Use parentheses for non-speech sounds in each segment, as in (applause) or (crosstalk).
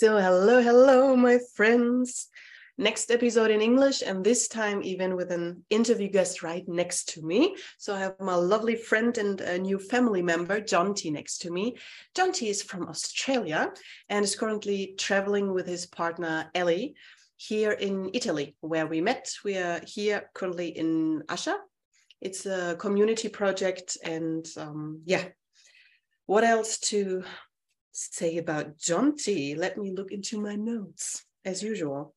So, hello, hello, my friends. Next episode in English, and this time even with an interview guest right next to me. So, I have my lovely friend and a new family member, Jonty, next to me. Jonty is from Australia and is currently traveling with his partner, Elly, here in Italy, where we met. We are here currently in Asha. It's a community project, and um, yeah, what else to say about Jonty? Let me look into my notes as usual.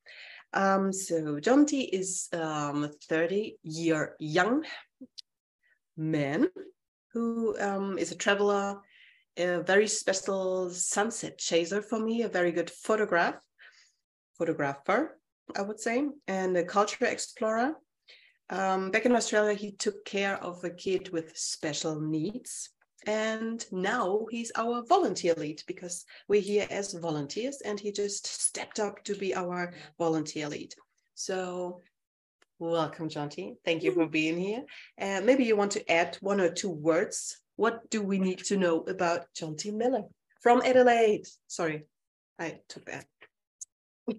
Um, so Jonty is um, a 30 year young man who um, is a traveler, a very special sunset chaser for me, a very good photograph, photographer, I would say, and a culture explorer. Um, back in Australia, he took care of a kid with special needs and now he's our volunteer lead because we're here as volunteers and he just stepped up to be our volunteer lead. So welcome Jonty. thank you for being here. And uh, maybe you want to add one or two words. What do we need to know about Jonty Miller from Adelaide? Sorry I took that.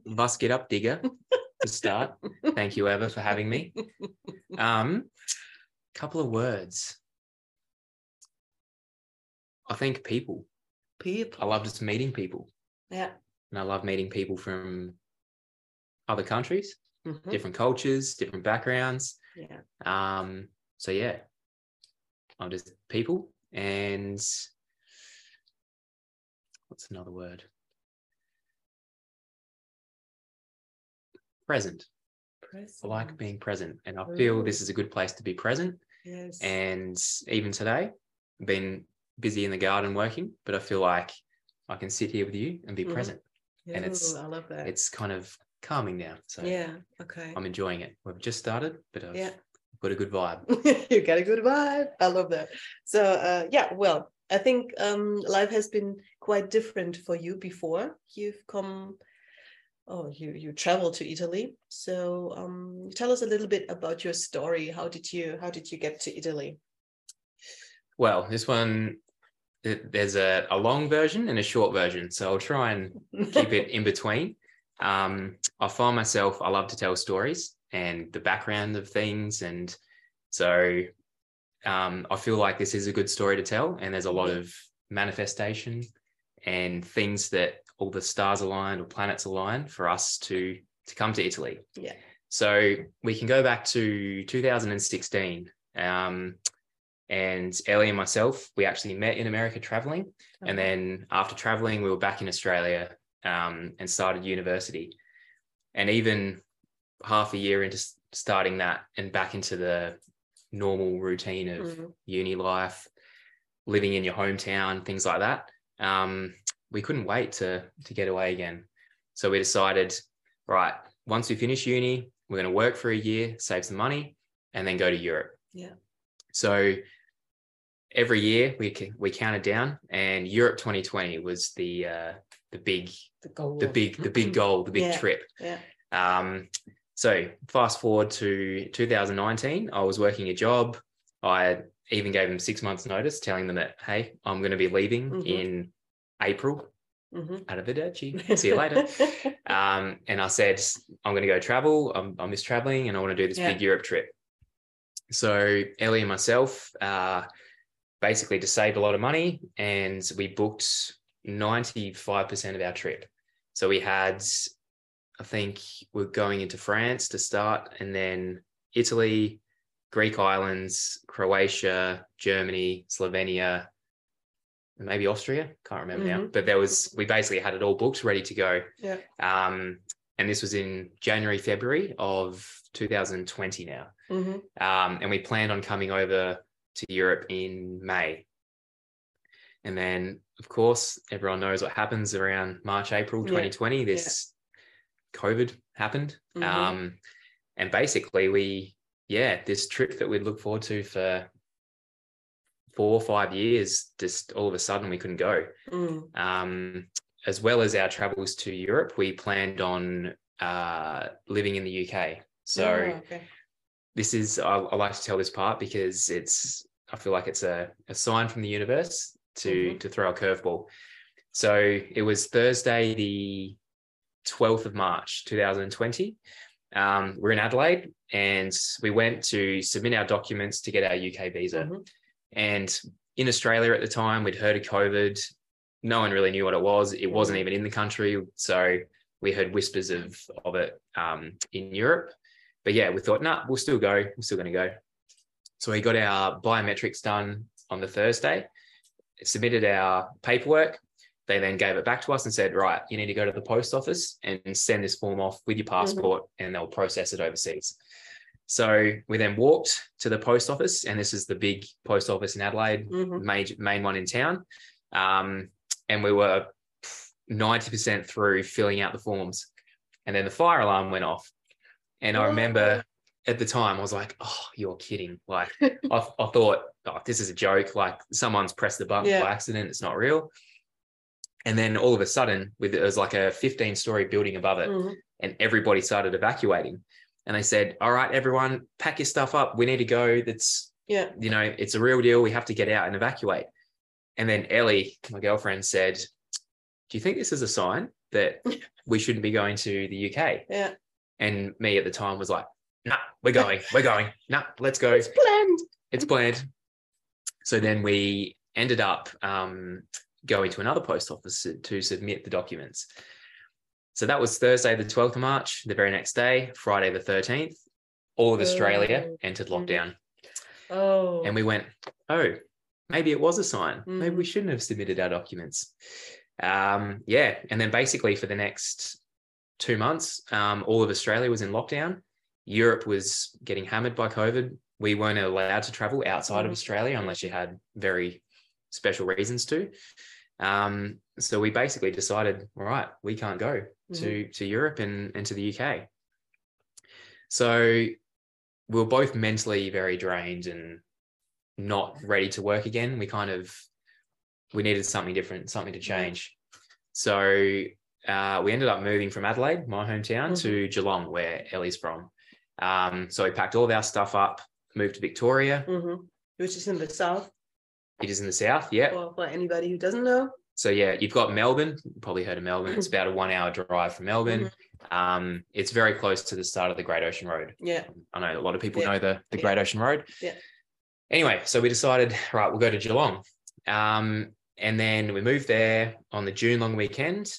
Let's get up digger to start. Thank you Eva for having me. (laughs) Um couple of words I think people. People. I love just meeting people. Yeah. And I love meeting people from other countries, mm-hmm. different cultures, different backgrounds. Yeah. Um, so yeah. I'm just people and what's another word? Present. Present. I like being present. And I feel Ooh. this is a good place to be present. Yes. And even today, been busy in the garden working, but I feel like I can sit here with you and be mm. present. And it's I love that. It's kind of calming now. So yeah, okay. I'm enjoying it. We've just started, but I've yeah. got a good vibe. (laughs) you got a good vibe. I love that. So uh, yeah, well, I think um, life has been quite different for you before. You've come oh you you traveled to italy so um, tell us a little bit about your story how did you how did you get to italy well, this one there's a, a long version and a short version, so I'll try and keep it (laughs) in between. Um, I find myself I love to tell stories and the background of things, and so um, I feel like this is a good story to tell. And there's a lot of manifestation and things that all the stars aligned or planets aligned for us to to come to Italy. Yeah. So we can go back to 2016. Um, and Elly and myself, we actually met in America traveling. Okay. And then after traveling, we were back in Australia um, and started university. And even half a year into starting that and back into the normal routine of mm-hmm. uni life, living in your hometown, things like that, um, we couldn't wait to to get away again. So we decided, right, once we finish uni, we're going to work for a year, save some money, and then go to Europe. Yeah. So every year we we counted down, and Europe 2020 was the uh, the big the, goal. the big the big goal, the big yeah. trip. Yeah. Um, so fast forward to 2019, I was working a job. I even gave them six months notice, telling them that hey, I'm going to be leaving mm-hmm. in April. Mm-hmm. Arrivederci. (laughs) See you later. (laughs) um, and I said, I'm going to go travel. I'm, I miss traveling and I want to do this yeah. big Europe trip. So Elly and myself uh, basically just saved a lot of money and we booked 95% of our trip. So we had, I think we're going into France to start and then Italy, Greek islands, Croatia, Germany, Slovenia, maybe Austria. Can't remember mm-hmm. now. But there was we basically had it all booked, ready to go. Yeah. Um, and this was in January, February of 2020 now. Mm-hmm. Um, and we planned on coming over to Europe in May. And then, of course, everyone knows what happens around March, April 2020. Yeah. This yeah. COVID happened. Mm-hmm. Um, and basically, we, yeah, this trip that we'd look forward to for four or five years, just all of a sudden we couldn't go. Mm. Um, as well as our travels to Europe, we planned on uh, living in the UK. So oh, okay. This is I, I, like to tell this part because it's I feel like it's a, a sign from the universe to mm-hmm. to throw a curveball. So it was Thursday, the 12th of March, 2020. Um, we're in Adelaide and we went to submit our documents to get our UK visa. Mhm. And in Australia at the time, we'd heard of COVID. No one really knew what it was. It wasn't Mhm. even in the country. So we heard whispers of, of it um, in Europe. But yeah, we thought, nah, we'll still go. We're still going to go. So we got our biometrics done on the Thursday, submitted our paperwork. They then gave it back to us and said, right, you need to go to the post office and send this form off with your passport and they'll process it overseas. So we then walked to the post office, and this is the big post office in Adelaide, Mhm. major main one in town. Um, and we were 90% through filling out the forms. And then the fire alarm went off. And I remember at the time, I was like, oh, you're kidding. Like, (laughs) I, I thought, oh, this is a joke. Like, someone's pressed the button Yeah. by accident. It's not real. And then all of a sudden, with it was like a 15 story building above it, Mhm. and everybody started evacuating. And they said, All right, everyone, pack your stuff up. We need to go. That's, Yeah. you know, it's a real deal. We have to get out and evacuate. And then Elly, my girlfriend, said, Do you think this is a sign that (laughs) we shouldn't be going to the UK? Yeah. And me at the time was like, Nah, we're going. (laughs) We're going. Nah, let's go. It's planned. It's planned. So then we ended up um, going to another post office to- submit the documents. So that was Thursday, the 12th of March. The very next day, Friday, the 13th, all of Australia Oh. entered Mhm. lockdown. Oh. And we went, oh, maybe it was a sign. Maybe we Mhm. shouldn't have submitted our documents. Um, yeah. And then basically for the next two months, um, all of Australia was in lockdown. Europe was getting hammered by COVID. We weren't allowed to travel outside of Mhm. Australia unless you had very special reasons to. Um, so we basically decided, all right, we can't go to to Europe and, and to the UK. So we were both mentally very drained and not ready to work again. We kind of we needed something different, something to change. So uh, we ended up moving from Adelaide, my hometown, to Geelong, where Elly's from. Um, so we packed all of our stuff up, moved to Victoria. Mhm. Which is in the south. It is in the south, yeah. For, for anybody who doesn't know. So yeah, you've got Melbourne. You probably heard of Melbourne. It's about a one-hour drive from Melbourne. Um, it's very close to the start of the Great Ocean Road. Yeah. I know a lot of people Yeah. know the, the Yeah. Great Ocean Road. Yeah. Anyway, so we decided, right, we'll go to Geelong. Um, and then we moved there on the June long weekend.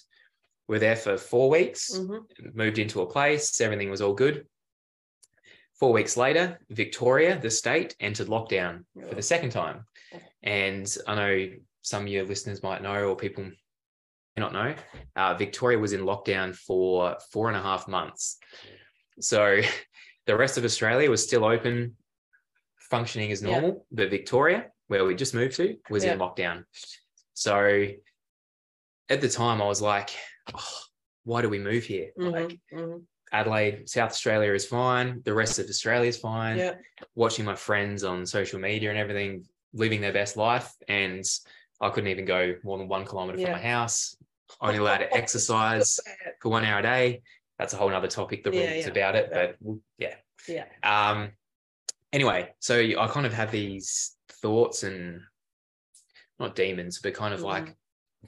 We're there for four weeks, Mhm. moved into a place, everything was all good. Four weeks later, Victoria, the state, entered lockdown for the second time. And I know some of your listeners might know, or people may not know, uh, Victoria was in lockdown for four and a half months. So (laughs) the rest of Australia was still open, functioning as Yeah. normal, but Victoria, where we just moved to, was in lockdown. So at the time, I was like, oh, (sighs) why do we move here? Like Mhm. Mhm. Adelaide, South Australia is fine. The rest of Australia is fine. Yeah. Watching my friends on social media and everything, living their best life. And I couldn't even go more than one kilometer Yeah. from my house. Only allowed to (laughs) exercise for one hour a day. That's a whole other topic, the Yeah, rules yeah. about it. But yeah. Yeah. Um, anyway, so I kind of have these thoughts and not demons, but kind of Mhm. like,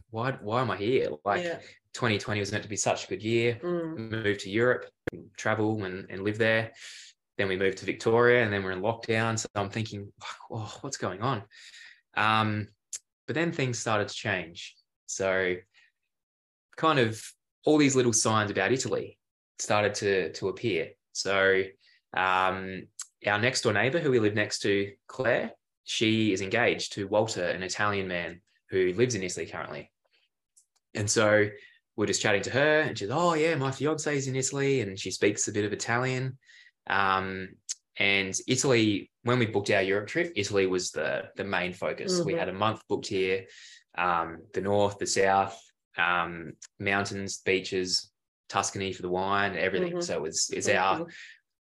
why, why am I here? Like yeah. 2020 was meant to be such a good year Mm. moved to Europe, travel and, and live there. Then we moved to Victoria and then we're in lockdown. So I'm thinking, oh, what's going on? Um, but then things started to change. So kind of all these little signs about Italy started to, to appear. So um, our next door neighbor who we live next to, Claire, she is engaged to Walter, an Italian man who lives in Italy currently. And so we're just chatting to her and she's oh yeah my fiance is in italy and she speaks a bit of italian um, and italy when we booked our europe trip italy was the the main focus we Mhm. had a month booked here um, the north the south um, mountains beaches tuscany for the wine everything Mhm. so it was it's Mhm. our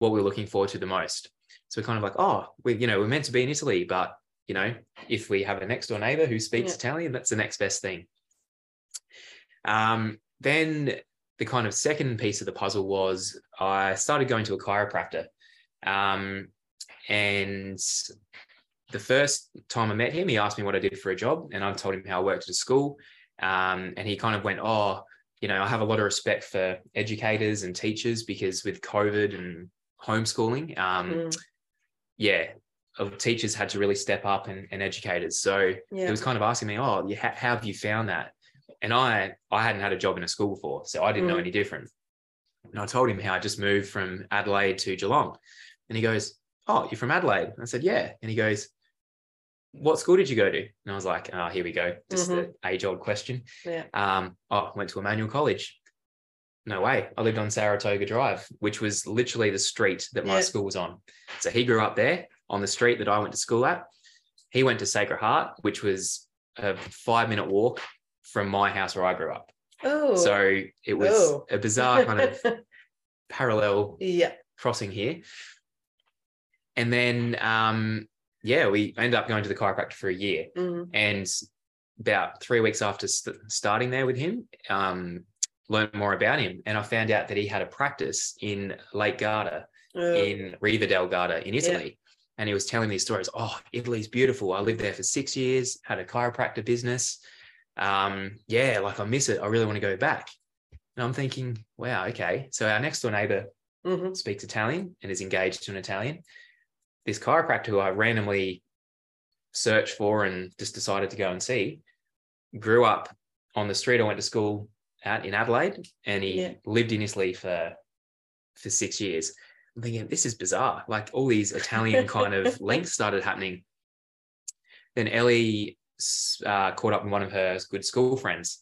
what we we're looking forward to the most so we're kind of like oh we you know we're meant to be in italy but you know if we have a next door neighbor who speaks Yeah. italian that's the next best thing um, then the kind of second piece of the puzzle was I started going to a chiropractor. Um, and the first time I met him, he asked me what I did for a job, and I told him how I worked at a school. Um, and he kind of went, Oh, you know, I have a lot of respect for educators and teachers because with COVID and homeschooling, um, Mm. yeah, teachers had to really step up and, and educators. So Yeah. he was kind of asking me, "Oh, how have you found that?" And I I hadn't had a job in a school before, so I didn't know Mm. any different. And I told him how I just moved from Adelaide to Geelong, and he goes, "Oh, you're from Adelaide?" And I said, "Yeah." And he goes, "What school did you go to?" And I was like, "Oh, here we go, just the age old question." Yeah. Um, oh, I went to Immanuel College. No way. I lived on Saratoga Drive, which was literally the street that my Yeah. school was on. So he grew up there on the street that I went to school at. He went to Sacred Heart, which was a five minute walk from my house where I grew up. Oh. So it was Oh. a bizarre kind of (laughs) parallel yeah. crossing here. And then, um, yeah, we ended up going to the chiropractor for a year. Mhm. And about three weeks after st- starting there with him, um, learned more about him. And I found out that he had a practice in Lake Garda, Oh. in Riva del Garda in Italy. And he was telling these stories. Oh, Italy's beautiful. I lived there for six years, had a chiropractor business. Um, yeah, like I miss it. I really want to go back. And I'm thinking, wow, okay. So our next door neighbor Mhm. speaks Italian and is engaged to an Italian. This chiropractor who I randomly searched for and just decided to go and see grew up on the street I went to school out in Adelaide and he Yeah. lived in Italy for for six years. I'm thinking this is bizarre. Like all these Italian kind of (laughs) links started happening. Then Elly uh, caught up with one of her good school friends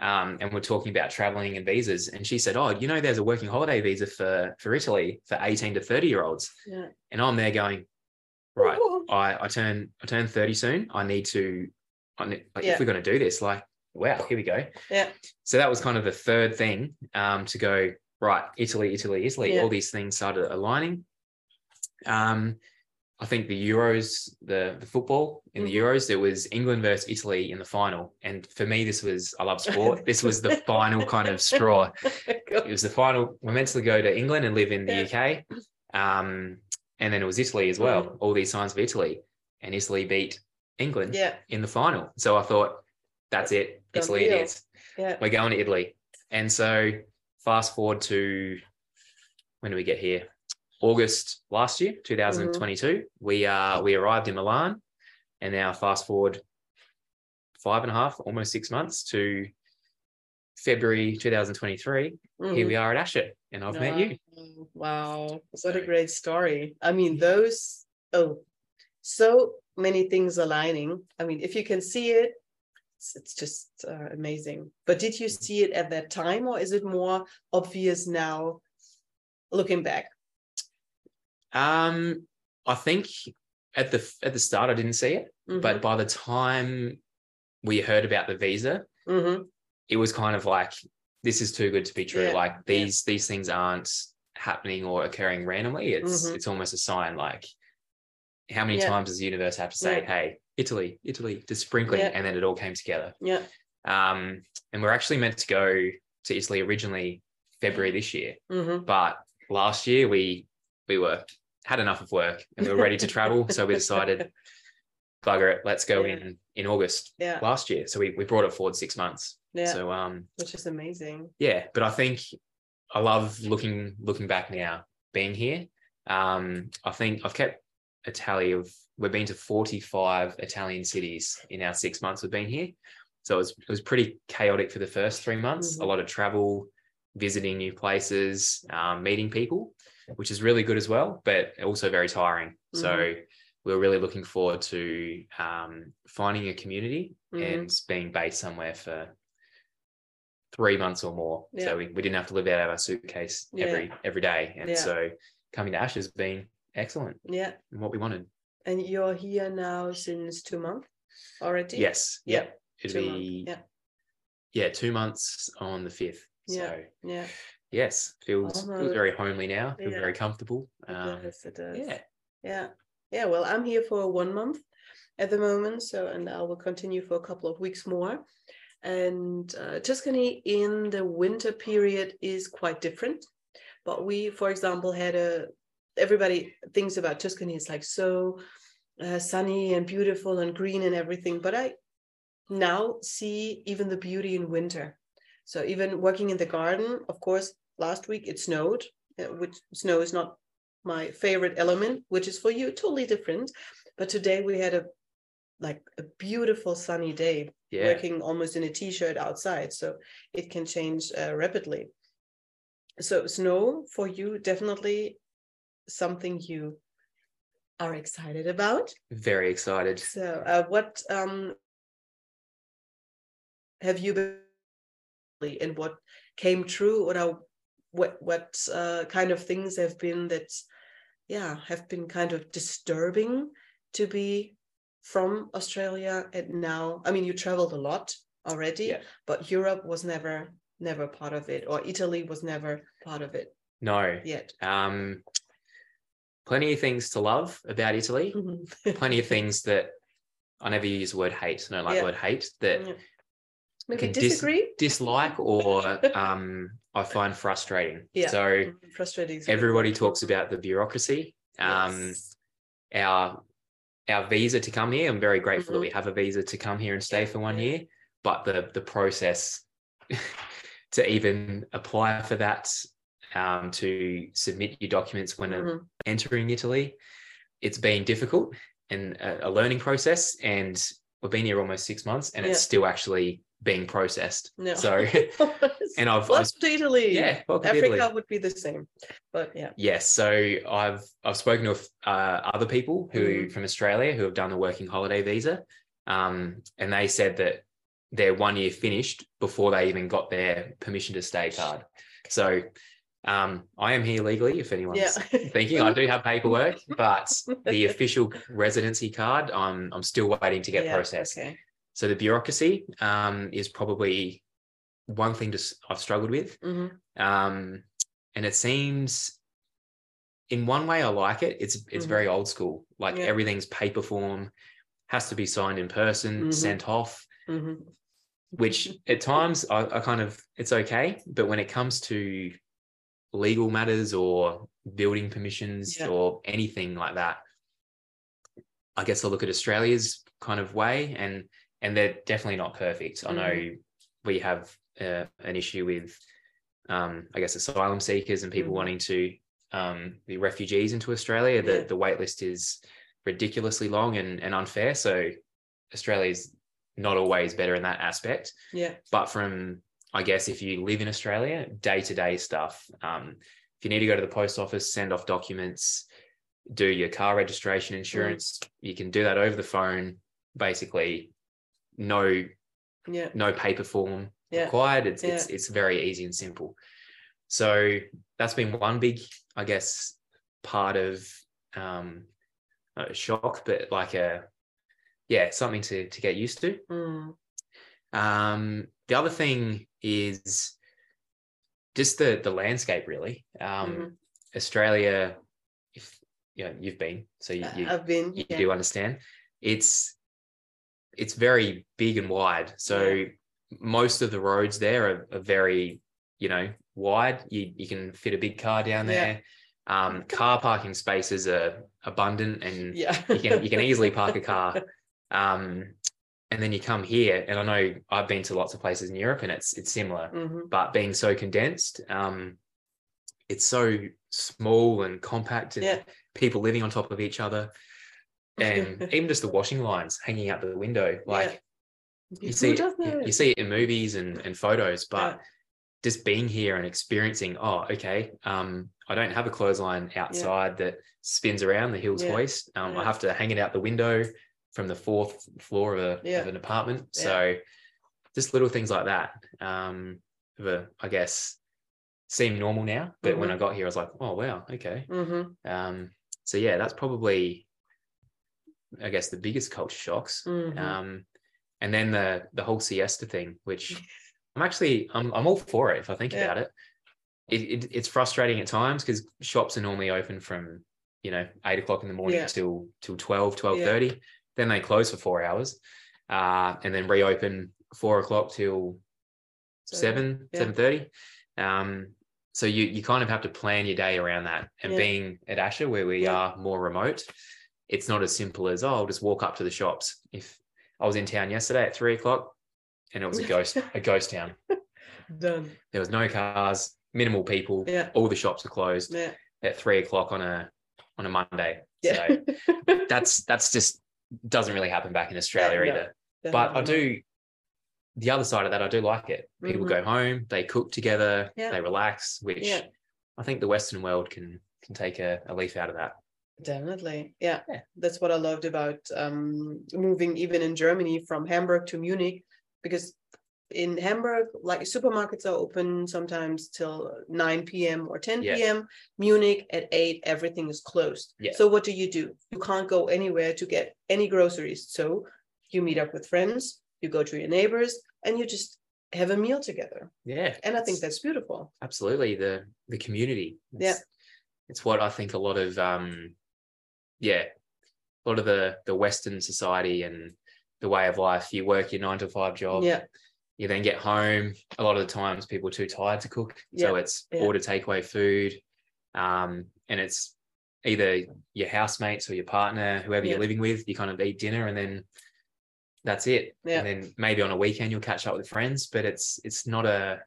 um, and we're talking about traveling and visas. And she said, "Oh, you know, there's a working holiday visa for for Italy for 18 to 30 year olds." Yeah. And I'm there going, right. I I turn I turn 30 soon. I need to. I need, like, Yeah. if we're going to do this, like, wow, here we go. Yeah. So that was kind of the third thing um, to go right. Italy, Italy, Italy. Yeah. All these things started aligning. Um, I think the Euros, the the football in the Mhm. Euros, there was England versus Italy in the final, and for me, this was I love sport. this was the (laughs) final kind of straw. (laughs) It was the final. We're meant to go to England and live in the UK, um, and then it was Italy as well. Mm. All these signs of Italy, and Italy beat England yeah. in the final. So I thought, that's it, Done Italy it is. Yeah. We're going to Italy, and so fast forward to when do we get here? August last year, 2022. We uh we arrived in Milan, and now fast forward five and a half, almost six months to February 2023. Here we are at Asha, and I've met you. Wow. What a great story. I mean, those, oh, so many things aligning. I mean, if you can see it, it's, it's just uh, amazing. But did you see it at that time, or is it more obvious now looking back? Um, I think at the at the start I didn't see it, but by the time we heard about the visa, Mhm. it was kind of like this is too good to be true. Yeah, Like yeah. these these things aren't happening or occurring randomly. It's Mhm. it's almost a sign. Like how many Yeah. times does the universe have to say. "Hey, Italy, Italy," just sprinkling, and then it all came together. yeah. Um, and we're actually meant to go to Italy originally February this year, hmm but last year we we were had enough of work and we were ready to travel, so we decided, (laughs) bugger it, let's go Yeah. in in August Yeah. last year. So we we brought it forward six months. Yeah. So um, Which is amazing. yeah, but I think I love looking looking back now, being here. Um, I think I've kept a tally of we've been to 45 Italian cities in our six months we've been here. So it was it was pretty chaotic for the first three months, Mhm. a lot of travel, visiting new places, um, meeting people, which is really good as well, but also very tiring. So we we're really looking forward to um, finding a community Mhm. and being based somewhere for three months or more. Yeah. So we, we didn't have to live out of our suitcase Yeah. every every day. And Yeah. so coming to Ash has been excellent Yeah. and what we wanted. And you're here now since two months already? Yes. Yeah. Yeah. It'll Two be yeah. yeah, two months on the fifth. Yeah. So Yeah. Yes, feels feels very homely now. Feel Yeah. very comfortable. It Um, does, it does. yeah. Yeah. Yeah. Well, I'm here for one month at the moment. So, and I will continue for a couple of weeks more. And uh, Tuscany in the winter period is quite different. But we, for example, had a, everybody thinks about Tuscany, it's like so uh, sunny and beautiful and green and everything. But I, now see even the beauty in winter. So even working in the garden, of course, last week it snowed, uh, which snow is not my favorite element, which is for you totally different. But today we had a like a beautiful sunny day, Yeah. working almost in a t-shirt outside, so it can change uh, rapidly. So snow for you definitely something you are excited about. Very excited. So, uh, what um, have you been and what came true, or what what uh, kind of things have been that, yeah, have been kind of disturbing to be from Australia and now? I mean, you traveled a lot already, Yeah. but Europe was never never part of it, or Italy was never part of it No. yet. Um, plenty of things to love about Italy. Plenty of things that I never use the word hate. I don't like Yeah. the word hate that Yeah. Maybe can dis- disagree. dislike or (laughs) um, I find frustrating. Yeah. So Mm, Frustrating. everybody talks about the bureaucracy. Um, Yes. our our visa to come here. I'm very grateful that Mhm. we have a visa to come here and stay for one year. But the the process (laughs) to even apply for that, um, to submit your documents when Mhm. entering Italy, it's been difficult and a, a learning process. And we've been here almost six months, and it's still actually being processed. No. So, (laughs) and I've, I've to Italy. yeah, Africa Italy. would be the same, but yeah. Yes, so I've I've spoken to uh, other people who Mhm. from Australia who have done the working holiday visa, um, and they said that their one year finished before they even got their permission to stay card. So um, I am here legally. If anyone's Yeah. thinking, I do have paperwork, but the (laughs) official residency card, I'm I'm still waiting to get Yeah, processed. Okay. So the bureaucracy um, is probably one thing to, I've struggled with. Mhm. Um, and it seems in one way I like it. It's it's Mhm. very old school. Like Yeah. everything's paper form, has to be signed in person, Mhm. sent off, Mhm. which (laughs) at times I, I kind of it's okay. But when it comes to legal matters or building permissions Yeah. or anything like that, I guess I look at Australia's kind of way and and they're definitely not perfect. I know Mm-hmm. we have uh, an issue with um, I guess asylum seekers and people Mhm. wanting to um, be refugees into Australia. The Yeah. the wait list is ridiculously long and, and unfair. So Australia's not always better in that aspect. Yeah. But from I guess if you live in Australia, day to day stuff. Um, if you need to go to the post office, send off documents, do your car registration insurance, you can do that over the phone. Basically, no Yeah. no paper form Yeah. required. It's it's Yeah. it's very easy and simple. So that's been one big, I guess, part of um, a shock, but like a yeah, something to to get used to. Mm. Um, the other thing is just the the landscape, really. Um, Mhm. Australia, if you know, you've been, so you, you, I've been. you yeah. do understand. It's it's very big and wide. So most of the roads there are, are very, you know, wide. You you can fit a big car down Yeah. there. Um, car parking spaces are abundant and Yeah. you can you can easily park a car. (laughs) Um, and then you come here, and I know I've been to lots of places in Europe, and it's it's similar, Mhm. but being so condensed, um, it's so small and compact, and Yeah. people living on top of each other, and (laughs) even just the washing lines hanging out the window, like you see it, you- see it in movies and, and photos, but Yeah. just being here and experiencing, oh, okay, um, I don't have a clothesline outside that spins around the Hills Yeah. hoist. Um, I have to hang it out the window from the fourth floor of, a, Yeah. of an apartment. Yeah. So just little things like that. Um, the, I guess seem normal now, but when Mhm. I got here, I was like, oh wow, okay. Mhm. Um, so yeah, that's probably, I guess, the biggest culture shocks. Mhm. Um, and then the the whole siesta thing, which (laughs) I'm actually I'm I'm all for it if I think Yeah. about it. It, it. It's frustrating at times because shops are normally open from you know eight o'clock in the morning Yeah. till till 12, 12.30. Then they close for four hours, uh, and then reopen four o'clock till So, seven yeah. seven thirty. Um, so you you kind of have to plan your day around that. And Yeah. being at Asha, where we Yeah. are more remote, it's not as simple as oh, I'll just walk up to the shops. If I was in town yesterday at three o'clock, and it was a (laughs) ghost a ghost town. Done. There was no cars, minimal people. Yeah. All the shops are closed Yeah. at three o'clock on a on a Monday. Yeah. So (laughs) that's that's just doesn't really happen back in Australia no, either. But I do the other side of that, I do like it. People Mhm. go home, they cook together, Yeah. they relax, which Yeah. I think the Western world can can take a, a leaf out of that. Definitely. Yeah. Yeah. That's what I loved about um, moving even in Germany from Hamburg to Munich, because in Hamburg, like supermarkets are open sometimes till 9 p.m. or 10 Yeah. p.m. Munich at 8, everything is closed. Yeah. So what do you do? You can't go anywhere to get any groceries. So you meet up with friends, you go to your neighbors, and you just have a meal together. Yeah. And I think that's beautiful. absolutely the the community. Yeah. It's, it's what I think a lot of um yeah, a lot of the the Western society and the way of life. You work your nine to five job. Yeah. you then get home a lot of the times people are too tired to cook so it's yeah. order takeaway food um, and it's either your housemates or your partner whoever Yeah. you're living with you kind of eat dinner and then that's it Yeah. and then maybe on a weekend you'll catch up with friends but it's it's not a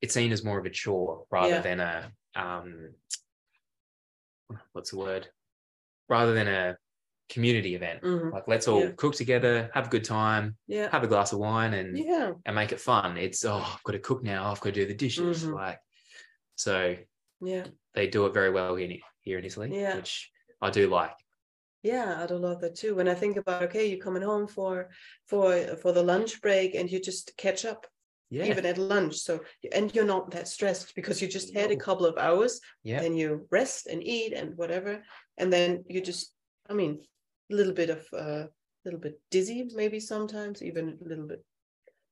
it's seen as more of a chore rather Yeah. than a um what's the word rather than a community event Mhm. like let's all Yeah. cook together have a good time Yeah. have a glass of wine and Yeah. and make it fun. It's oh, I've got to cook now. I've got to do the dishes. Mhm. Like, so Yeah. they do it very well here, in- here in Italy, Yeah. which I do like. Yeah, I do love that too. When I think about okay, you're coming home for for for the lunch break and you just catch up Yeah, even at lunch. So and you're not that stressed because you just had a couple of hours, yeah, then you rest and eat and whatever, and then you just I mean a little bit of a little bit dizzy maybe sometimes even a little bit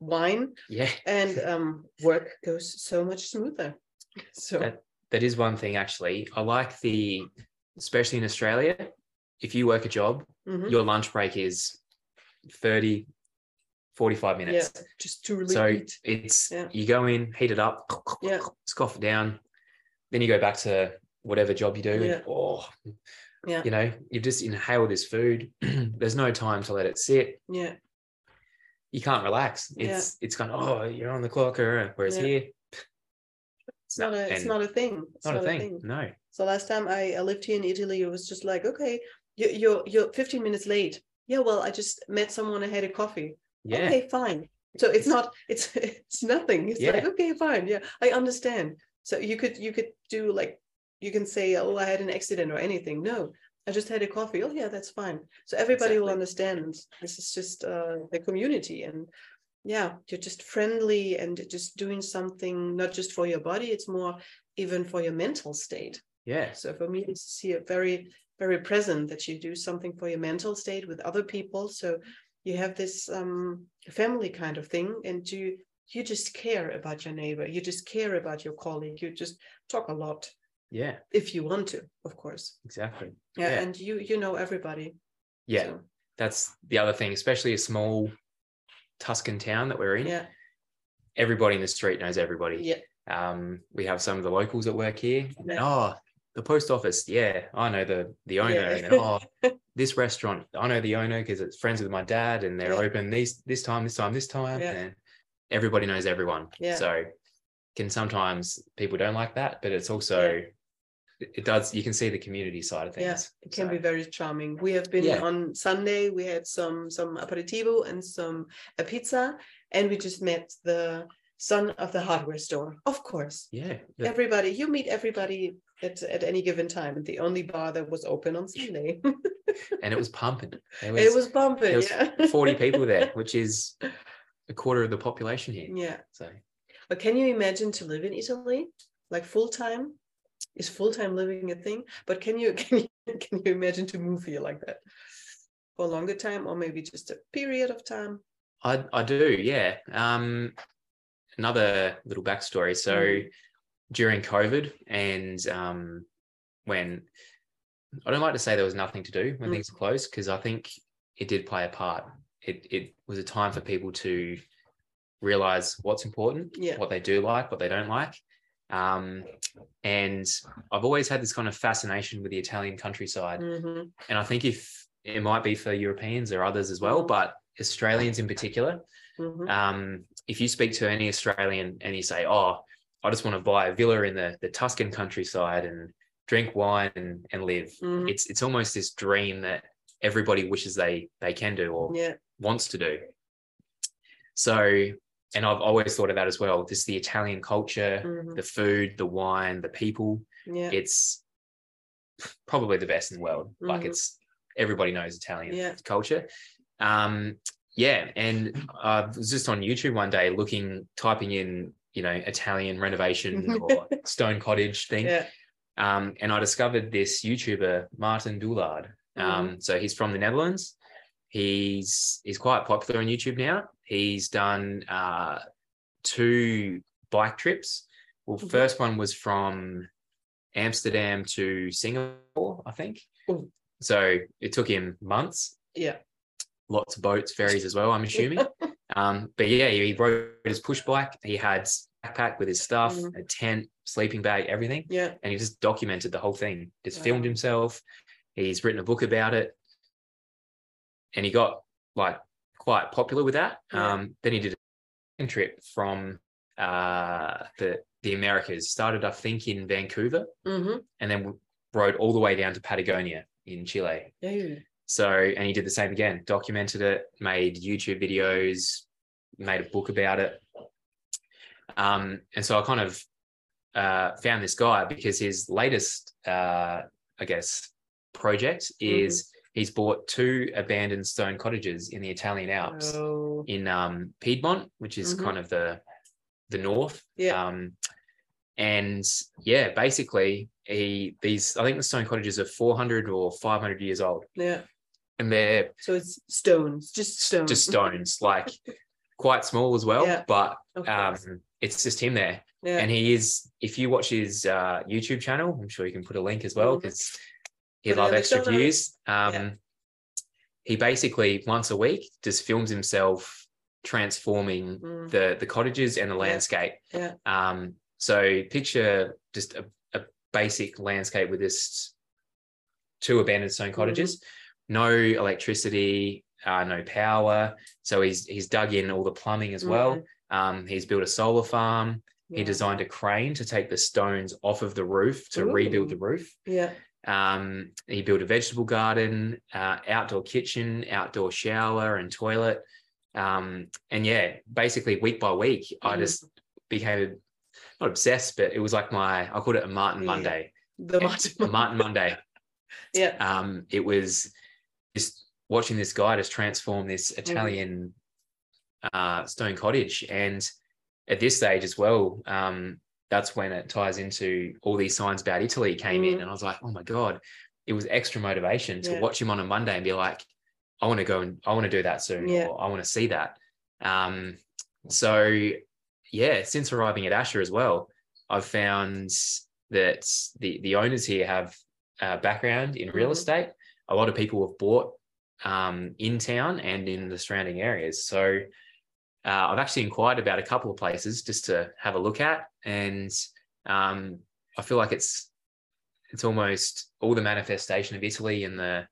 wine yeah. and (laughs) um work goes so much smoother. So That- That is one thing actually. I like the, especially in Australia, if you work a job, mhm, your lunch break is 30, 45 yeah, minutes. just to really So eat. it's Yeah. you go in, heat it up, Yeah. scoff it down, then you go back to whatever job you do. Yeah. Oh, Yeah. you know, you just inhale this food. (clears throat) There's no time to let it sit. Yeah. You can't relax. Yeah. It's it's kind of oh, you're on the clock, or whereas Yeah. here, It's not a it's not a thing. It's not a thing. No. So last time I, I lived here in Italy, it was just like, okay, you're you're you're 15 minutes late. Yeah, well, I just met someone I had a coffee. Yeah. Okay, fine. So it's not (laughs) it's it's nothing. It's like Yeah. okay, fine. Yeah, I understand. So you could you could do like you can say, oh, I had an accident or anything. No, I just had a coffee. Oh yeah, that's fine. So everybody will understand. This is just uh, the community and. Yeah, you're just friendly and just doing something not just for your body, it's more even for your mental state. Yeah. So for me, it's here very, very present that you do something for your mental state with other people. So you have this um, family kind of thing, and you you just care about your neighbor. You just care about your colleague. You just talk a lot Yeah. if you want to, of course. Exactly. Yeah, Yeah. and you you know everybody. Yeah. So, That's the other thing, especially a small Tuscan town that we're in. yeah, Everybody in the street knows everybody. yeah, Um, we have some of the locals that work here. Yeah. oh, the post office. Yeah, I know the the owner. Yeah. And oh, (laughs) this restaurant. I know the owner because it's friends with my dad, and they're Yeah. open these this time, this time, this time, Yeah. and everybody knows everyone. Yeah. So can sometimes people don't like that, but it's also it it does. You can see the community side of things. Yeah, it can So, be very charming. We have been Yeah. on Sunday. We had some some aperitivo and some a pizza, and we just met the son of the hardware store. Of course, yeah. the- everybody. You meet everybody at at any given time. The only bar that was open on Sunday. (laughs) and it was pumping. It was bumping. there was yeah. (laughs) 40 people there, which is a quarter of the population here. yeah. So But can you imagine to live in Italy, like full time? Is full time living a thing? But can you (laughs) can you can you imagine to move here like that for a longer time, or maybe just a period of time? I I do, yeah. Um, another little backstory. So Mm. during COVID and um, when I don't like to say there was nothing to do when Mm. things were closed because I think it did play a part. It it was a time for people to realize what's important, Yeah. what they do like, what they don't like. Um, and I've always had this kind of fascination with the Italian countryside. Mhm. And I think if it might be for Europeans or others as well, but Australians in particular. Mhm. Um, if you speak to any Australian and you say, "Oh, I just want to buy a villa in the the Tuscan countryside and drink wine and, and live," Mhm. it's it's almost this dream that everybody wishes they they can do or yeah wants to do. So, and I've always thought of that as well. Just the Italian culture, Mhm. the food, the wine, the people. yeah It's probably the best in the world. Like Mhm. it's everybody knows Italian Yeah. culture. Um, yeah, and I was just on YouTube one day looking, typing in, you know, Italian renovation (laughs) or stone cottage thing. yeah Um, and I discovered this YouTuber, Martin Doolaard. Um, so he's from the Netherlands. He's he's quite popular on YouTube now. He's done uh, two bike trips. Well, Mhm. first one was from Amsterdam to Singapore, I think. Ooh. So it took him months. yeah Lots of boats, ferries as well. I'm assuming. (laughs) um, but yeah, he rode his push bike. He had backpack with his stuff, Mhm. a tent, sleeping bag, everything yeah and he just documented the whole thing just Wow. filmed himself he's written a book about it and he got like quite popular with that. Yeah. um then he did a trip from uh the the americas. Started i think in vancouver hmm and then rode all the way down to patagonia in chile. Yeah so and he did the same again documented it made youtube videos made a book about it. Um and so i kind of uh, found this guy because his latest, uh, I guess, project is he's bought two abandoned stone cottages in the Italian Alps oh in um, Piedmont, which is Mhm. kind of the the north. Yeah. Um, and yeah, basically, he these I think the stone cottages are 400 or 500 years old, yeah and they're so it's stones just stones just stones, (laughs) like quite small as well. Yeah. But um, it's just him there yeah and he is if you watch his uh youtube channel i'm sure you can put a link as well because Put he'd it love extra views. Um Yeah. he basically once a week just films himself transforming Mm. the the cottages and the landscape. Yeah. um so picture just a, a basic landscape with this two abandoned stone Mm-hmm. cottages. No electricity uh, no power. So he's he's dug in all the plumbing as well. Um he's built a solar farm. He designed a crane to take the stones off of the roof to rebuild the roof. yeah Um, he built a vegetable garden, uh, outdoor kitchen, outdoor shower, and toilet. Um, and yeah, basically week by week, I Mhm. just became not obsessed, but it was like my I called it a Martin. Monday. the Martin a Martin Monday. (laughs) yeah Um, it was just watching this guy just transform this Mm-hmm. Italian uh, stone cottage, and at this stage as well, um, that's when it ties into all these signs about Italy came in, Mhm. and I was like, oh my god, it was extra motivation to Yeah. watch him on a Monday and be like, I want to go and I want to do that soon, Yeah. or I want to see that. Um, so yeah, since arriving at Asha as well, I've found that the the owners here have a background in real Mhm. estate. A lot of people have bought um, in town and in the surrounding areas. So uh, I've actually inquired about a couple of places just to have a look at, and um, I feel like it's it's almost all the manifestation of Italy and the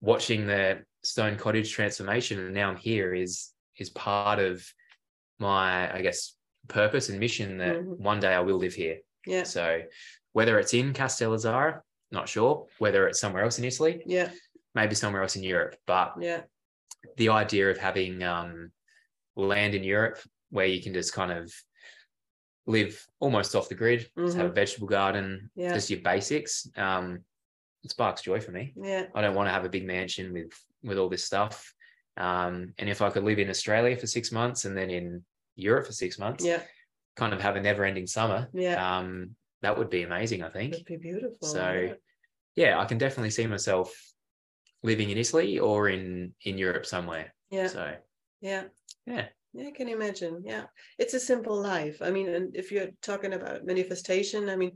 watching the stone cottage transformation, and now I'm here is is part of my I guess purpose and mission that Mhm. one day I will live here. yeah So whether it's in Castell'Azzara, not sure. Whether it's somewhere else in Italy, yeah maybe somewhere else in Europe, but yeah the idea of having um, land in Europe where you can just kind of live almost off the grid, just have a vegetable garden, Yeah. just your basics. Um, it sparks joy for me. yeah I don't want to have a big mansion with with all this stuff. Um, and if I could live in Australia for six months and then in Europe for six months, yeah kind of have a never-ending summer, yeah um, that would be amazing. I think. that'd be beautiful So yeah. yeah, I can definitely see myself living in Italy or in in Europe somewhere. yeah So yeah yeah, Yeah, I can imagine. Yeah, it's a simple life. I mean, and if you're talking about manifestation, I mean,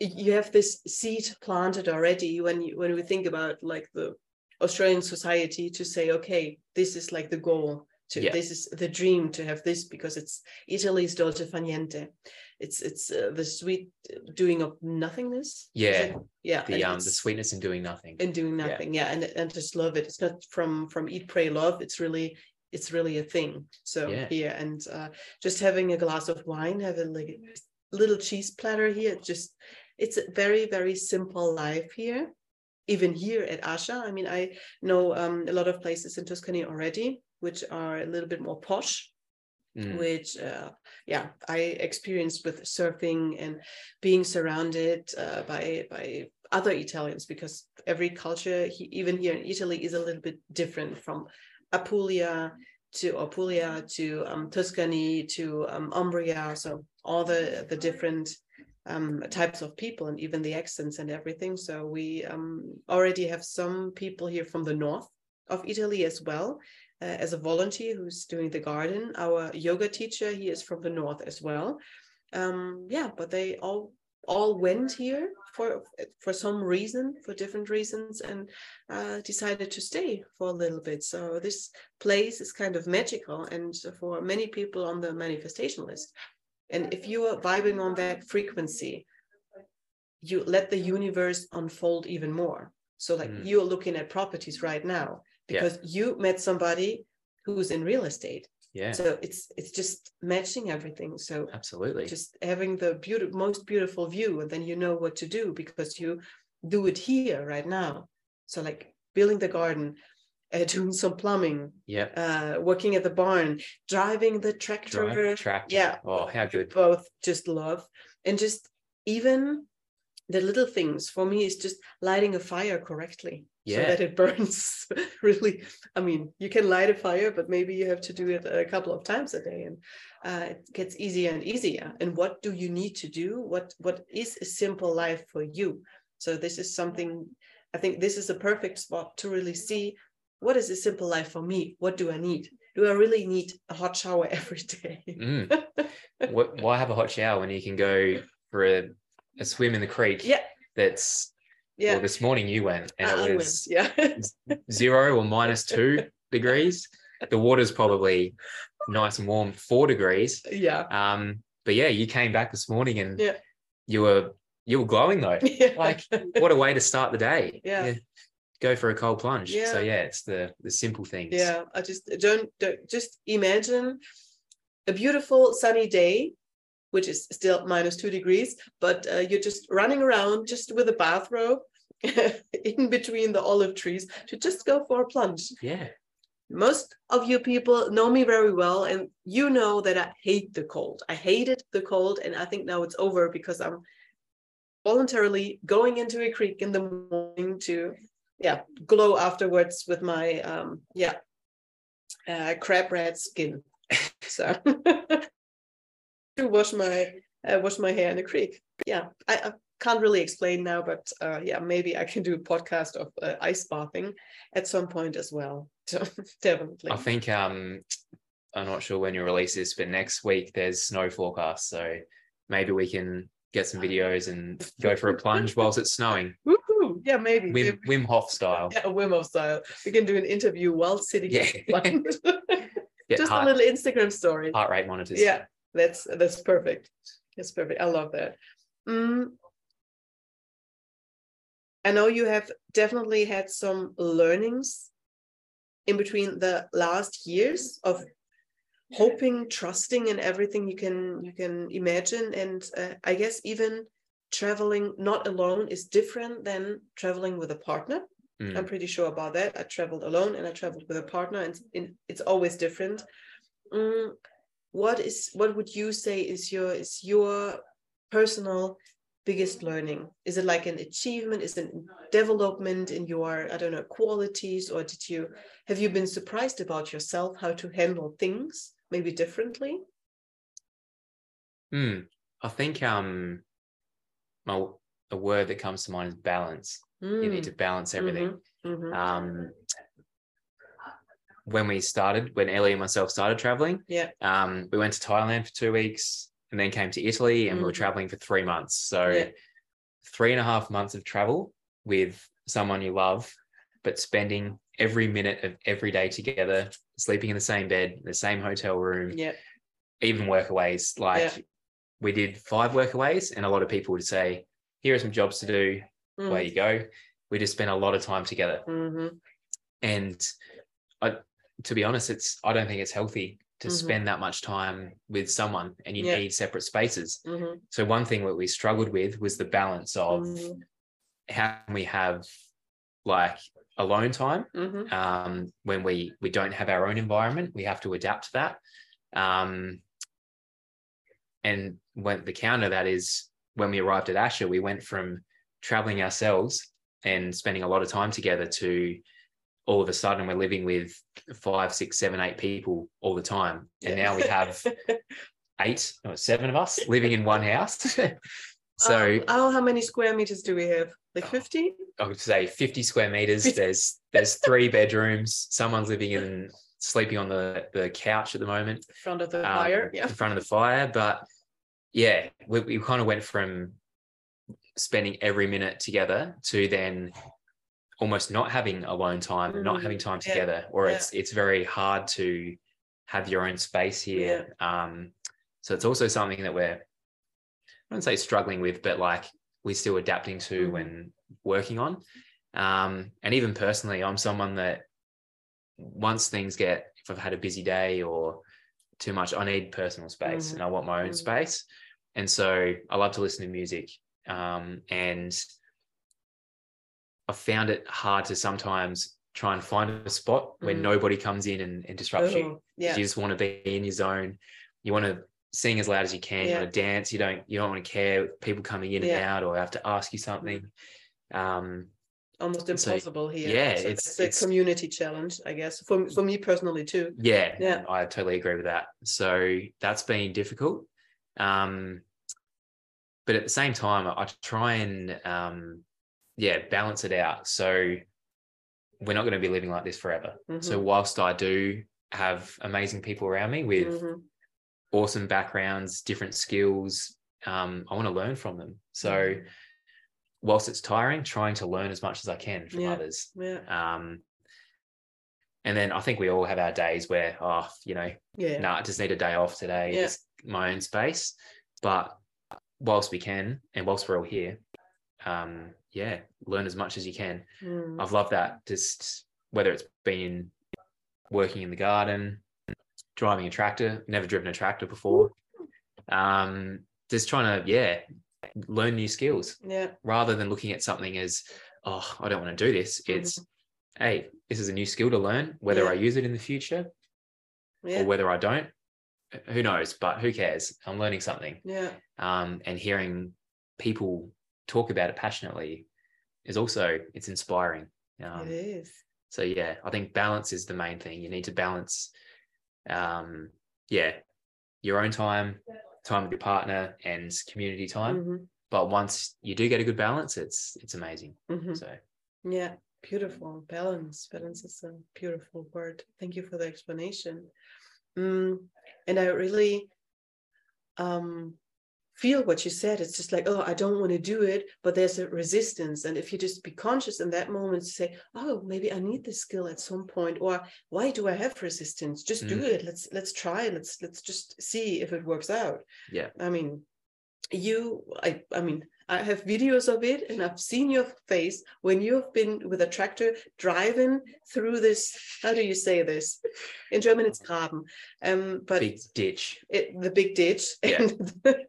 you have this seed planted already when you when we think about like the Australian society to say, okay, this is like the goal. to Yeah. this is the dream to have this because it's Italy's dolce far niente. It's it's uh, the sweet doing of nothingness. Yeah. yeah, The and um the sweetness in doing nothing. and doing nothing yeah, and and just love it it's not from from eat pray love it's really it's really a thing so Yeah. here and uh just having a glass of wine having like a little cheese platter here it's just it's a very very simple life here even here at asha i mean i know um a lot of places in tuscany already which are a little bit more posh Mm, which uh, yeah i experienced with surfing and being surrounded uh, by by other italians because every culture he, even here in italy is a little bit different from apulia to apulia to um, tuscany to um, umbria. So all the the different um, types of people and even the accents and everything. So we um, already have some people here from the north of italy as well uh, as a volunteer who's doing the garden. Our yoga teacher, he is from the north as well. Um, yeah, but they all all went here for for some reason, for different reasons, and uh, decided to stay for a little bit. So this place is kind of magical, and for many people on the manifestation list. And if you are vibing on that frequency, you let the universe unfold even more. So, like Mm. you're looking at properties right now Yeah. because you met somebody who's in real estate. yeah, So it's it's just matching everything. So absolutely. just having the beautiful, most beautiful view, and then you know what to do because you do it here right now. So like building the garden, uh, (laughs) doing some plumbing, yeah. uh, working at the barn, driving the tractor. Drive, tractor. Yeah. Oh, how good. Both just love and just even the little things for me is just lighting a fire correctly so Yeah. that it (laughs) burns really i mean you can light a fire but maybe you have to do it a couple of times a day and uh, it gets easier and easier and what do you need to do what what is a simple life for you so this is something i think this is a perfect spot to really see what is a simple life for me what do i need do i really need a hot shower (laughs) every day Mm. (laughs) Wh- Why have a hot shower when you can go for a, a swim in the creek? yeah That's yeah well. This morning you went, and it was yeah (laughs) zero or minus (laughs) two degrees. The water's probably nice and warm, four degrees. yeah Um, but yeah, you came back this morning and Yeah. you were you were glowing though. (laughs) Like what a way to start the day. Yeah. Go for a cold plunge. Yeah. So Yeah. yeah, it's the the simple things. yeah i just don't, don't just imagine a beautiful sunny day which is still minus two degrees but uh, you're just running around just with a bathrobe (laughs) in between the olive trees to just go for a plunge. Yeah. most of you people know me very well and you know that i hate the cold. I hated the cold and i think now it's over because i'm voluntarily going into a creek in the morning to yeah glow afterwards with my um yeah uh, crab red skin. (laughs) So (laughs) to wash my uh, wash my hair in the creek yeah I, I can't really explain now but uh, yeah maybe i can do a podcast of uh, ice bathing at some point as well (laughs) definitely I think um I'm not sure when you release this, but next week there's snow forecast. So maybe we can get some videos and go for a plunge (laughs) whilst it's snowing. Woohoo! yeah maybe Wim, Wim Hof style. yeah, Wim Hof style we can do an interview while sitting Yeah. in the plunge. (laughs) Get just a little instagram story heart rate monitors. yeah that's that's perfect that's perfect i love that Mm. i know you have definitely had some learnings in between the last years of hoping trusting in everything you can you can imagine and uh, i guess even traveling not alone is different than traveling with a partner Mm. I'm pretty sure about that. I traveled alone and I traveled with a partner, and it's always different. Mm, what is what would you say is your is your personal biggest learning? Is it like an achievement? Is it development in your I don't know qualities, or did you have you been surprised about yourself how to handle things maybe differently? Hmm. I think um my a word that comes to mind is balance. You need to balance everything. Mhm, mhm. Um when we started, when Elly and myself started traveling, Yeah. um, we went to Thailand for two weeks and then came to Italy and we were Mhm. traveling for three months. So Yeah. three and a half months of travel with someone you love, but spending every minute of every day together, sleeping in the same bed, the same hotel room, Yeah. even workaways. Like Yeah. we did five workaways, and a lot of people would say, "Here are some jobs to do. Away you go." We just spent a lot of time together, Mm-hmm. and I, to be honest, it's I don't think it's healthy to Mhm. spend that much time with someone, and you Yeah. need separate spaces. Mm-hmm. So one thing that we struggled with was the balance of Mhm. how can we have like alone time Mm-hmm. um, when we we don't have our own environment we have to adapt to that um, and when the counter that is when we arrived at Asha we went from traveling ourselves and spending a lot of time together to all of a sudden we're living with five six seven eight people all the time and now we have (laughs) eight or seven of us living in one house (laughs) so Um, oh, how many square meters do we have? Like Oh. 50? I would say 50 square meters. There's there's three bedrooms. Someone's living in sleeping on the the couch at the moment, In front of the um, fire. in Yeah. front of the fire. But yeah, we, we kind of went from spending every minute together to then almost not having alone time and not Mm, having time yeah, together, or yeah. it's it's very hard to have your own space here. Um, so it's also something that we're I wouldn't say struggling with, but like we're still adapting to Mhm. and working on. Um, and even personally, I'm someone that once things get, if I've had a busy day or too much, I need personal space Mhm. and I want my own Mhm. space. And so I love to listen to music. Um, and I found it hard to sometimes try and find a spot where Mhm. nobody comes in and, and disrupts you. Oh, yeah. You just want to be in your zone. You want to sing as loud as you can. You Yeah. want to dance. You don't. You don't want to care people coming in and out or have to ask you something. Um, Almost So, impossible here. yeah, So it's- a community challenge, I guess. For for me personally too. yeah, Yeah. I totally agree with that. So that's been difficult. Um, but at the same time, I try and um, yeah, balance it out. So we're not going to be living like this forever. So Mhm. whilst I do have amazing people around me with Mhm. awesome backgrounds, different skills. Um, I want to learn from them. So, whilst it's tiring, trying to learn as much as I can from Yeah. others. yeah, Um, and then I think we all have our days where, oh, you know, yeah, nah, I just need a day off today, Yeah. just my own space. But whilst we can, and whilst we're all here, um, yeah, learn as much as you can. Mm. I've loved that. Just whether it's been working in the garden, driving a tractor, never driven a tractor before. Um, just trying to, yeah, learn new skills yeah, rather than looking at something as, oh, I don't want to do this. It's, hey, this is a new skill to learn. Whether. Yeah. I use it in the future yeah, or whether I don't, who knows? But who cares? I'm learning something. yeah, Um, and hearing people talk about it passionately is also it's inspiring. Um, it is. so yeah, I think balance is the main thing. You need to balance, um, yeah, your own time, time with your partner, and community time. Mhm, But once you do get a good balance, it's it's amazing. mhm. So Yeah, beautiful. Balance. Balance is a beautiful word. Thank you for the explanation. Mm, and I really um, feel what you said. It's just like, oh, I don't want to do it, but there's a resistance. And if you just be conscious in that moment to say, oh, maybe I need this skill at some point, or why do I have resistance? Just do Mm. it. Let's let's try. Let's let's just see if it works out. Yeah. I mean, you I I mean I have videos of it and I've seen your face when you've been with a tractor driving through this how do you say this in German it's Graben um but big ditch. it, the big ditch Yeah. (laughs) and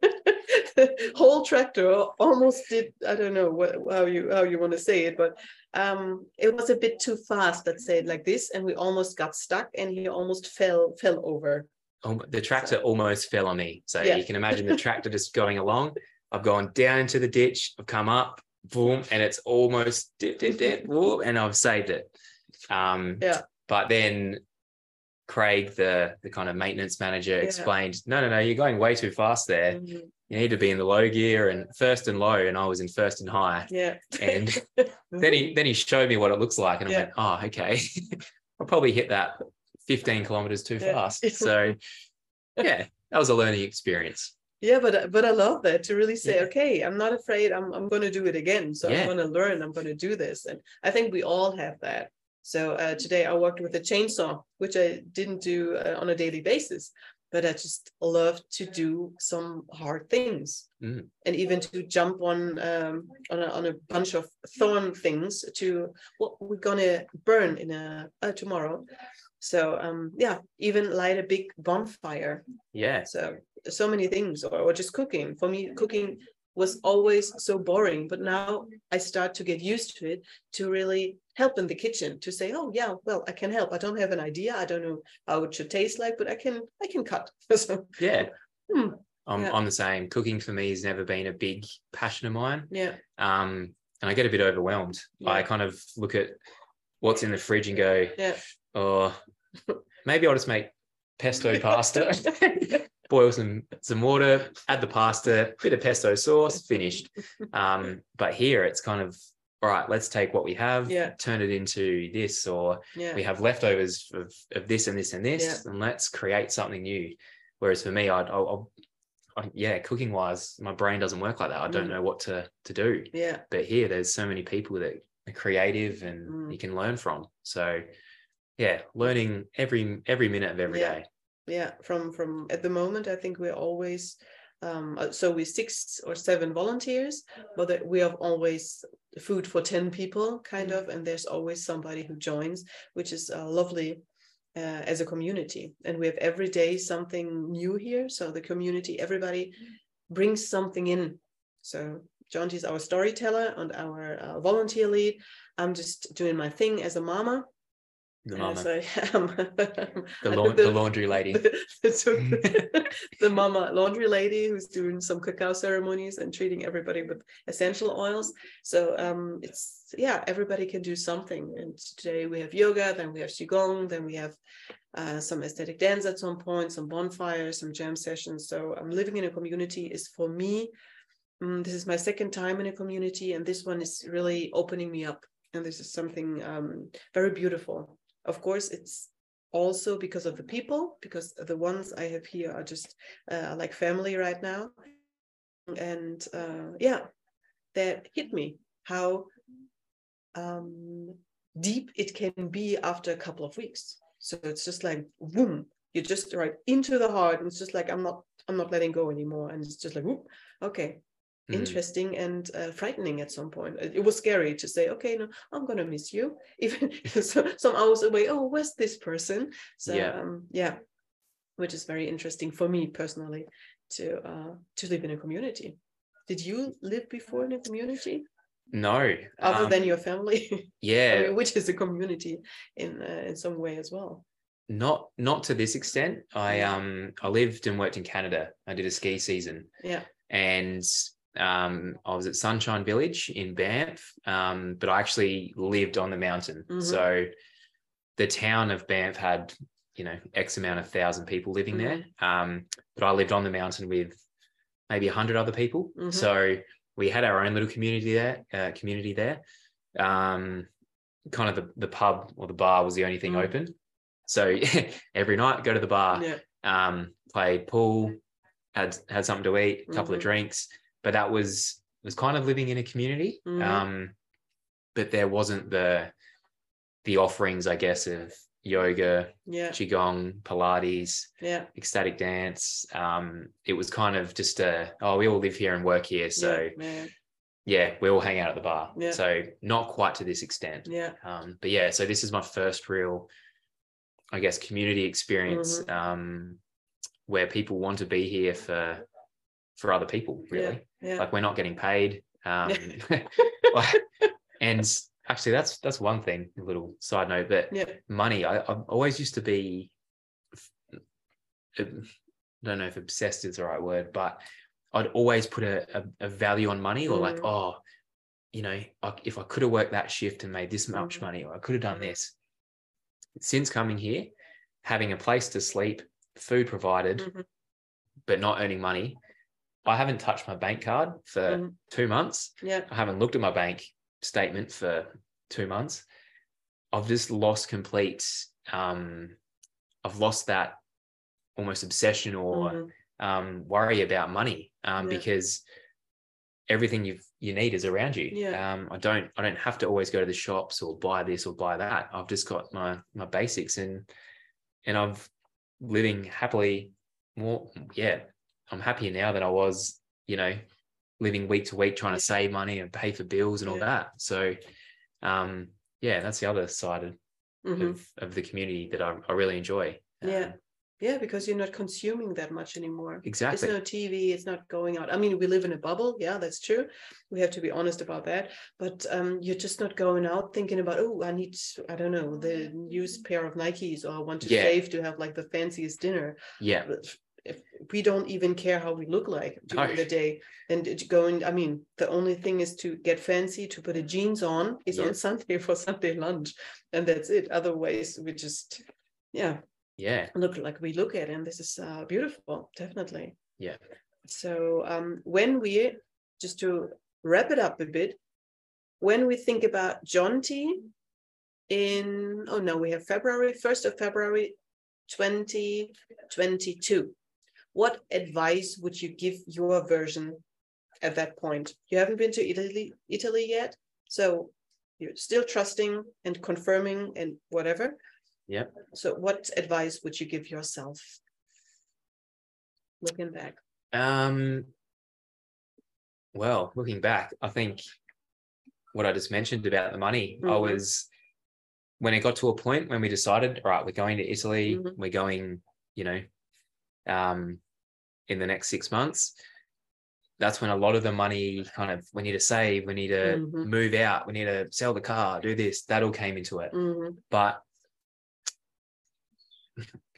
(laughs) whole tractor almost did I don't know what how you how you want to say it but um it was a bit too fast let's say it like this and we almost got stuck and he almost fell fell over Oh, the tractor almost fell on me. So Yeah. you can imagine the tractor just going along. I've gone down into the ditch. I've come up, boom, and it's almost dip, dip, dip, whoop, and I've saved it. Um, Yeah. But then Craig, the the kind of maintenance manager, Yeah. explained, no, no, no, you're going way too fast there. Mhm. You need to be in the low gear and first and low, and I was in first and high. yeah And (laughs) then he then he showed me what it looks like, and I Yeah. went, oh, okay. (laughs) I'll probably hit that 15 kilometers too Yeah. fast. (laughs) So yeah, that was a learning experience. Yeah, but but I love that to really say, Yeah. okay, I'm not afraid. I'm I'm going to do it again. So. I'm going to learn. I'm going to do this, and I think we all have that. So uh, today I worked with a chainsaw, which I didn't do uh, on a daily basis, but I just love to do some hard things, Mm. and even to jump on um, on a, on a bunch of thorn things to what we're gonna burn in a uh, tomorrow. So um, yeah, even light a big bonfire. Yeah. So so many things, or, or just cooking. For me, cooking was always so boring, but now I start to get used to it to really help in the kitchen to say, oh yeah, well I can help. I don't have an idea. I don't know how it should taste like, but I can I can cut. (laughs) so Yeah. Hmm. I'm, Yeah. I'm the same. Cooking for me has never been a big passion of mine. yeah, Um, and I get a bit overwhelmed. I kind of look at what's in the fridge and go, yeah, oh, maybe I'll just make pesto (laughs) pasta. (laughs) Boil some some water, add the pasta, bit of pesto sauce, (laughs) finished. Um, but here it's kind of all right. Let's take what we have, Yeah. turn it into this, or yeah, we have leftovers of, of this and this and this, and let's create something new. Whereas for me, I'd, I'll, I'll yeah, cooking wise, my brain doesn't work like that. I don't Mm. know what to to do. yeah, But here, there's so many people that are creative and Mm. you can learn from. So, yeah, learning every every minute of every day. Yeah. From from at the moment, I think we're always um uh, so we're six or seven volunteers, but we have always food for 10 people kind of and there's always somebody who joins which is uh, lovely uh, as a community. And we have every day something new here so the community everybody brings something in. So john is our storyteller and our uh, volunteer lead. I'm just doing my thing as a mama The mama, (laughs) um, (laughs) the, laun- the laundry lady. (laughs) so the mama laundry lady who's doing some cacao ceremonies and treating everybody with essential oils. So um, it's yeah, everybody can do something. And today we have yoga, then we have qigong, then we have uh, some ecstatic dance at some point, some bonfires, some jam sessions. So I'm um, living in a community is for me. mm, this is my second time in a community, and this one is really opening me up. And this is something um, very beautiful. Of course, it's also because of the people because the ones i have here are just uh, like family right now. And uh, yeah that hit me how um, deep it can be after a couple of weeks. So it's just like boom you just right into the heart. And it's just like i'm not i'm not letting go anymore. And it's just like whoop, okay. Interesting and uh, frightening at some point. It, was scary to say, okay, no, I'm gonna miss you, (laughs) even (laughs) so, some hours away. Oh, where's this person? So Yeah. um, yeah, which is very interesting for me personally to uh, to live in a community. Did you live before in a community No. other um, than your family? (laughs) I yeah, mean, which is a community in uh, in some way as well. not not to this extent. I um I lived and worked in Canada. I did a ski season. Yeah. And um I was at Sunshine Village in Banff. Um, but I actually lived on the mountain. Mhm. So the town of Banff had, you know, X amount of thousand people living there. Um, but I lived on the mountain with maybe a hundred other people. Mhm. So we had our own little community there, uh, community there. Um, kind of the, the pub or the bar was the only thing Mm. open. So (laughs) every night go to the bar, Yeah. um, play pool, had had something to eat, a couple of drinks. But that was was kind of living in a community. Mhm. Um, but there wasn't the the offerings, I guess, of yoga, Yeah. qigong, Pilates, Yeah. ecstatic dance. Um, it was kind of just a oh, we all live here and work here, so yeah. Yeah. we all hang out at the bar. So not quite to this extent. Yeah. Um, but yeah, so this is my first real, I guess, community experience Mm-hmm. um, where people want to be here for for other people, really. Yeah. Like we're not getting paid. Um, (laughs) like- and actually, that's that's one thing. A little side note, but Yeah. money. I, I always used to be. I don't know if obsessed is the right word, but I'd always put a, a, a value on money, or like, Mm. oh, you know, I, if I could have worked that shift and made this much Mhm. money, or I could have done this. Since coming here, having a place to sleep, food provided, Mhm. but not earning money, I haven't touched my bank card for Mhm. two months. Yeah. I haven't looked at my bank statement for two months. I've just lost complete. Um, I've lost that almost obsession or Mhm. um, worry about money um, Yeah. because everything you you need is around you. Yeah. Um, I don't I don't have to always go to the shops or buy this or buy that. I've just got my my basics and and I've living happily more yeah, I'm happier now than I was, you know, living week to week trying to save money and pay for bills and all Yeah. that. So um yeah, that's the other side of, Mhm. of, of the community that I, I really enjoy. Yeah. Um, Yeah, because you're not consuming that much anymore. exactly. It's no TV, it's not going out. I mean, we live in a bubble. Yeah, that's true. We have to be honest about that. But um, you're just not going out thinking about, oh, I need, I don't know, the newest pair of Nikes or I want to Yeah. save to have like the fanciest dinner. yeah. If we don't even care how we look like during No. the day, and going, I mean, the only thing is to get fancy, to put a jeans on is Yeah. on Sunday (laughs) for Sunday lunch. And that's it. Otherwise, we just, yeah, Yeah. look like we look at and this is uh, beautiful definitely Yeah. so um, when we just to wrap it up a bit when we think about Jonty in oh no we have february 1st of february 2022 what advice would you give your version at that point you haven't been to italy italy yet so you're still trusting and confirming and whatever Yep. so what advice would you give yourself looking back Um, well, looking back, I think what I just mentioned about the money, I Mhm. was when it got to a point when we decided, all right, we're going to Italy, Mhm. we're going, you know, um, in the next six months. That's when a lot of the money kind of we need to save, we need to Mhm. move out, we need to sell the car, do this. That all came into it. Mhm. But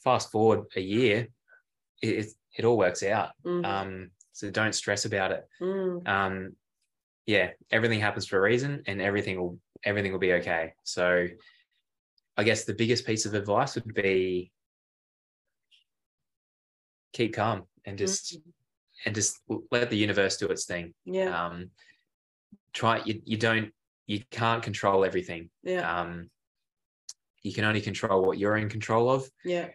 fast forward a year, it, it, all works out. Mhm. Um, so don't stress about it. Mm. Um, yeah, everything happens for a reason, and everything will everything will be okay. So, I guess the biggest piece of advice would be keep calm and just Mm. and just let the universe do its thing. yeah Um, try you you don't you can't control everything. yeah Um, you can only control what you're in control of. yeah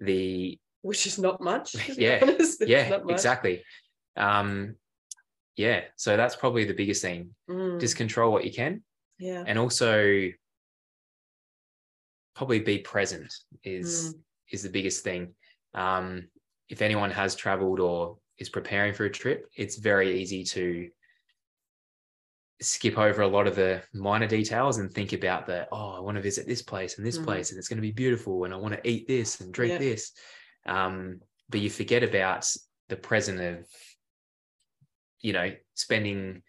The which is not much (laughs) Yeah, yeah much. exactly um yeah so that's probably the biggest thing Mm. just control what you can yeah and also probably be present is Mm. is the biggest thing um if anyone has traveled or is preparing for a trip it's very easy to skip over a lot of the minor details and think about the oh i want to visit this place and this Mhm. place and it's going to be beautiful and i want to eat this and drink this um but you forget about the present of you know spending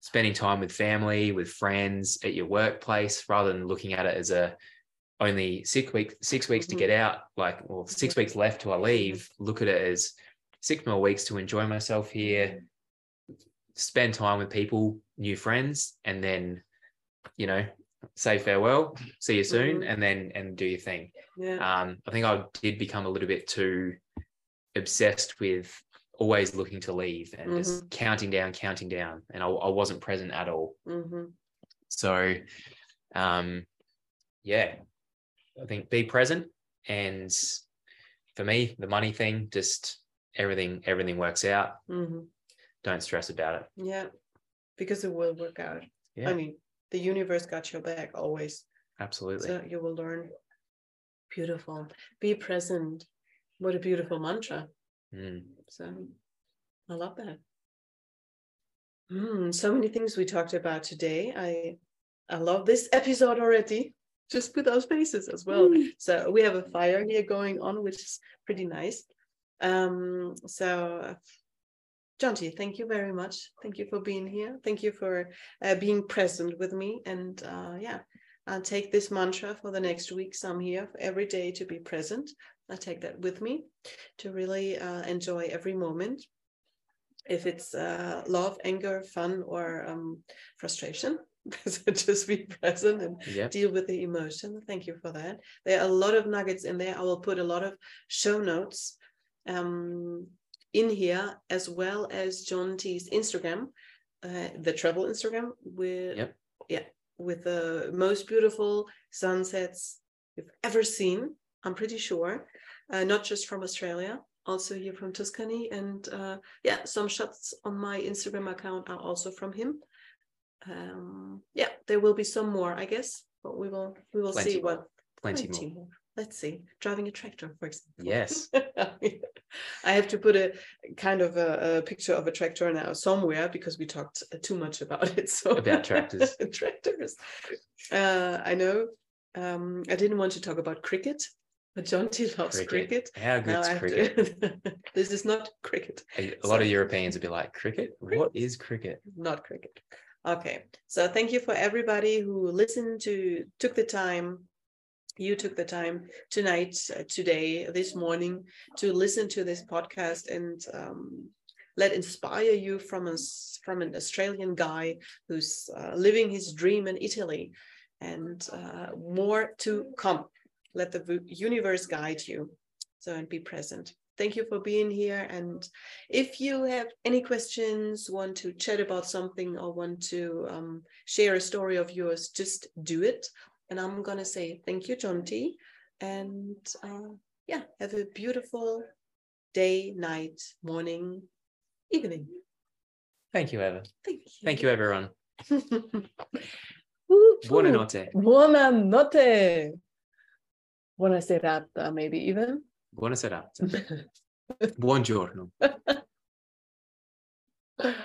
spending time with family with friends at your workplace rather than looking at it as a only six weeks six weeks Mhm. to get out like well 6 Mhm. weeks left till i leave look at it as six more weeks to enjoy myself here spend time with people new friends and then you know say farewell see you soon Mhm. and then and do your thing yeah um, I think I did become a little bit too obsessed with always looking to leave and Mm-hmm. just counting down, counting down, and I, I wasn't present at all. So, um, yeah, I think be present, and for me, the money thing, just everything, everything works out. hmm Don't stress about it. yeah because it will work out Yeah, i mean the universe got your back always absolutely. so you will learn beautiful be present what a beautiful mantra Mm. So I love that. Hmm, so many things we talked about today. I I love this episode already. Just put our faces as well. So we have a fire here going on, which is pretty nice. Um, so Jonty, thank you very much. Thank you for being here. Thank you for uh, being present with me. And uh, yeah, I'll take this mantra for the next weeks. I'm here every day to be present. I take that with me to really uh, enjoy every moment. If it's uh, love, anger, fun, or um, frustration, (laughs) so just be present and Yep. deal with the emotion. Thank you for that. There are a lot of nuggets in there. I will put a lot of show notes um, in here, as well as Jonty's Instagram, uh, the travel Instagram with Yep. yeah with the most beautiful sunsets you've ever seen. I'm pretty sure, uh, not just from Australia, also here from Tuscany. And uh, yeah, some shots on my Instagram account are also from him. Um, yeah, there will be some more, I guess, but we will we will Plenty see more. what Plenty, plenty more. more. Let's see. Driving a tractor, for example. Yes. (laughs) I have to put a kind of a, a picture of a tractor now somewhere because we talked uh, too much about it. So About tractors. (laughs) tractors. Uh, I know. Um, I didn't want to talk about cricket, but John (laughs) T loves cricket. How Now good's cricket? to- this is not cricket. A, a lot of Europeans would be like, cricket? What is cricket? Not cricket. Okay. So thank you for everybody who listened to took the time. You took the time tonight, uh, today, this morning to listen to this podcast and um, let inspire you from us from an Australian guy who's uh, living his dream in Italy, and uh, more to come. Let the universe guide you. So and be present. Thank you for being here. And if you have any questions, want to chat about something, or want to um, share a story of yours, just do it. And I'm gonna say thank you, Jonty. And uh, yeah, have a beautiful day, night, morning, evening. Thank you, Eva. Thank you. Thank you, everyone. (laughs) Buonanotte. Buonanotte. Buona serata, maybe even. Buonasera. (laughs) Buongiorno.